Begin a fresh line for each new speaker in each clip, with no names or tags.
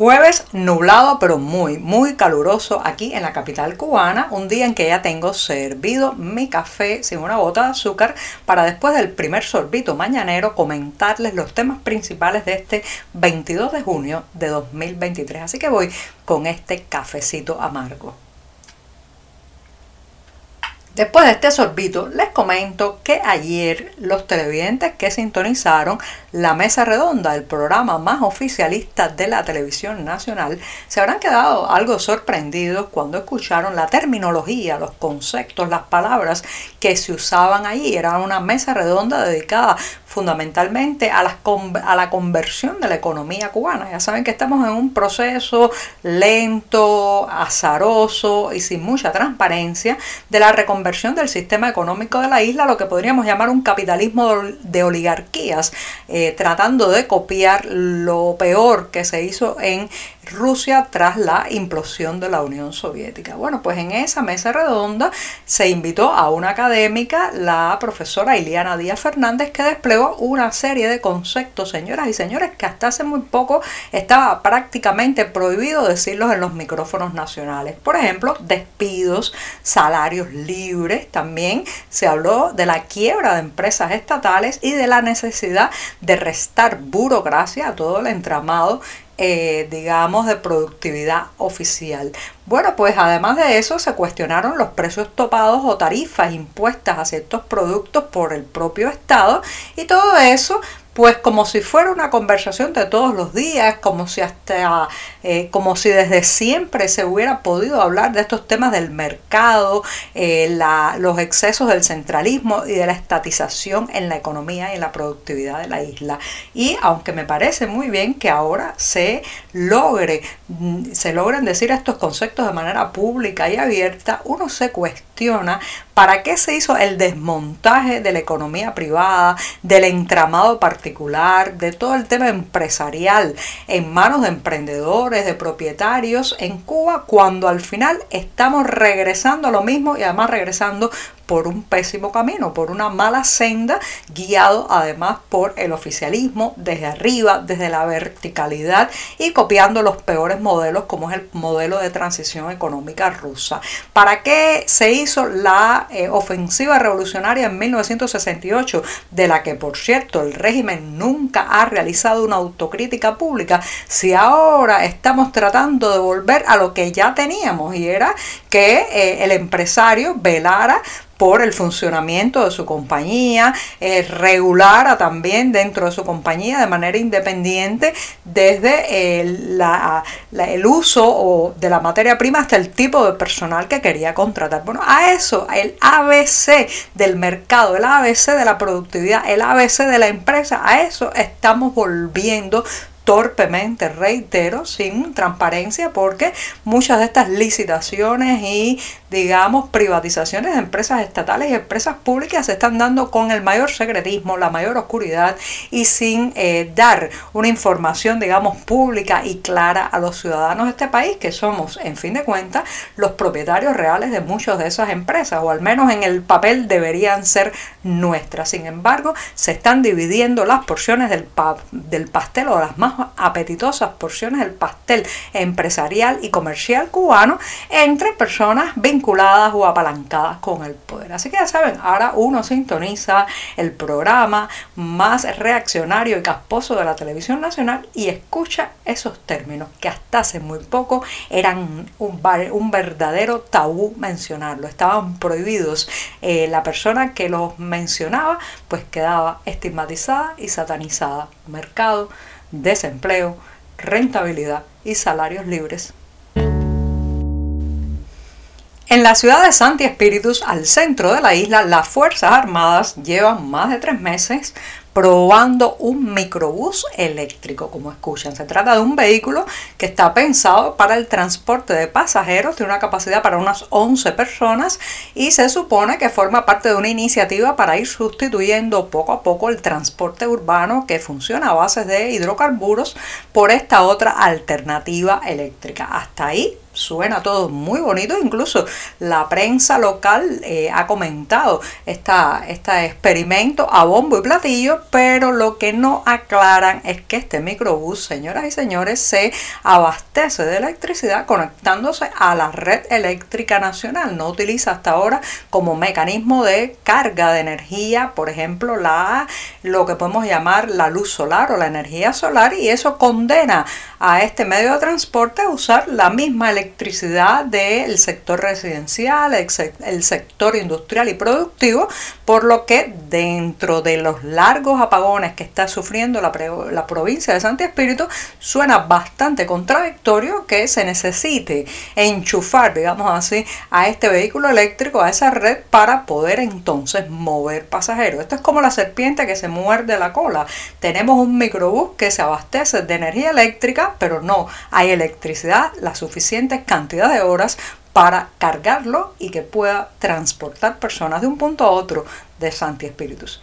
Jueves nublado pero muy, muy caluroso aquí en la capital cubana, un día en que ya tengo servido mi café sin una gota de azúcar para después del primer sorbito mañanero comentarles los temas principales de este 22 de junio de 2023. Así que voy con este cafecito amargo. Después de este sorbito, les comento que ayer los televidentes que sintonizaron la mesa redonda, el programa más oficialista de la televisión nacional, se habrán quedado algo sorprendidos cuando escucharon la terminología, los conceptos, las palabras que se usaban allí. Era una mesa redonda dedicada fundamentalmente a, a la conversión de la economía cubana. Ya saben que estamos en un proceso lento, azaroso y sin mucha transparencia de la reconversión del sistema económico de la isla, lo que podríamos llamar un capitalismo de oligarquías, eh, tratando de copiar lo peor que se hizo en Rusia tras la implosión de la Unión Soviética. Bueno, pues en esa mesa redonda se invitó a una académica, la profesora Iliana Díaz Fernández, que desplegó una serie de conceptos, señoras y señores, que hasta hace muy poco estaba prácticamente prohibido decirlos en los micrófonos nacionales. Por ejemplo, despidos, salarios libres, también se habló de la quiebra de empresas estatales y de la necesidad de restar burocracia a todo el entramado eh, digamos, de productividad oficial. Bueno, pues además de eso se cuestionaron los precios topados o tarifas impuestas a ciertos productos por el propio Estado y todo eso pues como si fuera una conversación de todos los días, como si hasta, eh, como si desde siempre se hubiera podido hablar de estos temas del mercado, eh, los excesos del centralismo y de la estatización en la economía y en la productividad de la isla. Y aunque me parece muy bien que ahora se logre, mm, se logren decir estos conceptos de manera pública y abierta, uno se cuestiona para qué se hizo el desmontaje de la economía privada, del entramado particular de todo el tema empresarial en manos de emprendedores, de propietarios en Cuba, cuando al final estamos regresando a lo mismo y además regresando por un pésimo camino, por una mala senda, guiado además por el oficialismo desde arriba, desde la verticalidad y copiando los peores modelos como es el modelo de transición económica rusa. ¿Para qué se hizo la eh, ofensiva revolucionaria en 1968, de la que por cierto el régimen nunca ha realizado una autocrítica pública, si ahora estamos tratando de volver a lo que ya teníamos y era que eh, el empresario velara por el funcionamiento de su compañía, eh, regulara también dentro de su compañía de manera independiente desde el uso o de la materia prima hasta el tipo de personal que quería contratar. Bueno, a eso, el ABC del mercado, el ABC de la productividad, el ABC de la empresa, a eso estamos volviendo torpemente, reitero, sin transparencia, porque muchas de estas licitaciones y, digamos, privatizaciones de empresas estatales y empresas públicas se están dando con el mayor secretismo, la mayor oscuridad y sin eh, dar una información, digamos, pública y clara a los ciudadanos de este país, que somos, en fin de cuentas, los propietarios reales de muchas de esas empresas, o al menos en el papel deberían ser nuestras. Sin embargo, se están dividiendo las porciones del, del pastel o las más apetitosas porciones del pastel empresarial y comercial cubano entre personas vinculadas o apalancadas con el poder. Así que ya saben, ahora uno sintoniza el programa más reaccionario y casposo de la televisión nacional y escucha esos términos que hasta hace muy poco eran un, verdadero tabú mencionarlo, estaban prohibidos. Eh, la persona que los mencionaba pues quedaba estigmatizada y satanizada. Mercado desempleo, rentabilidad y salarios libres. En la ciudad de Santi Espíritus, al centro de la isla, las Fuerzas Armadas llevan más de tres meses probando un microbús eléctrico, como escuchan. Se trata de un vehículo que está pensado para el transporte de pasajeros, tiene una capacidad para unas 11 personas y se supone que forma parte de una iniciativa para ir sustituyendo poco a poco el transporte urbano que funciona a base de hidrocarburos por esta otra alternativa eléctrica. Hasta ahí suena todo muy bonito, incluso la prensa local eh, ha comentado esta, este experimento a bombo y platillo, pero lo que no aclaran es que este microbús, señoras y señores, se abastece de electricidad conectándose a la red eléctrica nacional, no utiliza hasta ahora como mecanismo de carga de energía, por ejemplo, la, lo que podemos llamar la luz solar o la energía solar, y eso condena a este medio de transporte a usar la misma electricidad electricidad del sector residencial, el, sector industrial y productivo, por lo que dentro de los largos apagones que está sufriendo la, la provincia de Santi Espíritu, suena bastante contradictorio que se necesite enchufar, digamos así, a este vehículo eléctrico, a esa red, para poder entonces mover pasajeros. Esto es como la serpiente que se muerde la cola. Tenemos un microbús que se abastece de energía eléctrica, pero no hay electricidad la suficiente cantidad de horas para cargarlo y que pueda transportar personas de un punto a otro de Santi Espíritus.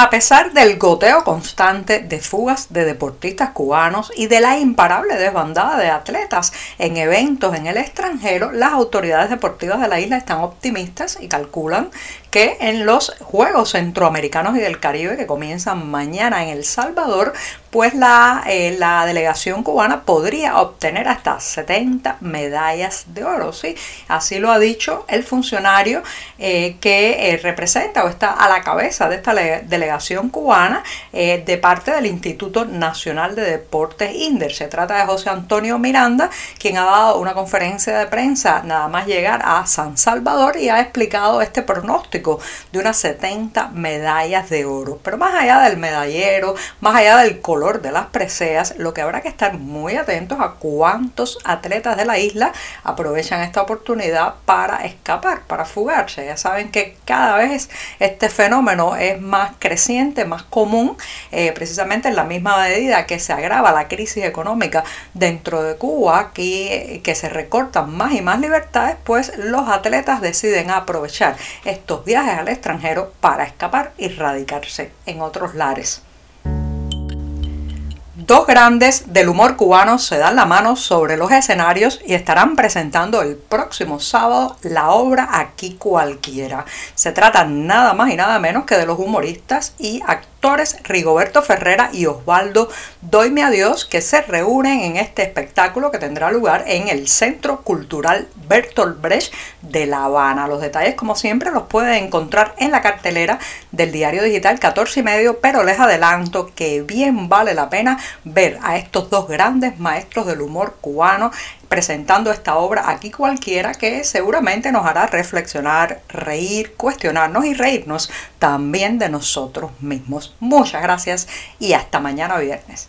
A pesar del goteo constante de fugas de deportistas cubanos y de la imparable desbandada de atletas en eventos en el extranjero, las autoridades deportivas de la isla están optimistas y calculan que en los Juegos Centroamericanos y del Caribe que comienzan mañana en El Salvador, pues la, eh, la delegación cubana podría obtener hasta 70 medallas de oro. ¿sí? Así lo ha dicho el funcionario eh, que eh, representa o está a la cabeza de esta delegación cubana de parte del Instituto Nacional de Deportes INDER. Se trata de José Antonio Miranda, quien ha dado una conferencia de prensa nada más llegar a San Salvador y ha explicado este pronóstico de unas 70 medallas de oro. Pero más allá del medallero, más allá del color de las preseas, lo que habrá que estar muy atentos a cuántos atletas de la isla aprovechan esta oportunidad para escapar, para fugarse. Ya saben que cada vez este fenómeno es más creciente, más común, eh, precisamente en la misma medida que se agrava la crisis económica dentro de Cuba, que, que se recortan más y más libertades, pues los atletas deciden aprovechar estos viajes al extranjero para escapar y radicarse en otros lares. Dos grandes del humor cubano se dan la mano sobre los escenarios y estarán presentando el próximo sábado la obra Aquí cualquiera. Se trata nada más y nada menos que de los humoristas y actores Rigoberto Ferrera y Osvaldo Doyme a Dios que se reúnen en este espectáculo que tendrá lugar en el Centro Cultural Bertolt Brecht de La Habana. Los detalles como siempre los pueden encontrar en la cartelera del diario digital 14 y medio, pero les adelanto que bien vale la pena ver a estos dos grandes maestros del humor cubano presentando esta obra aquí cualquiera que seguramente nos hará reflexionar, reír, cuestionarnos y reírnos también de nosotros mismos. Muchas gracias y hasta mañana viernes.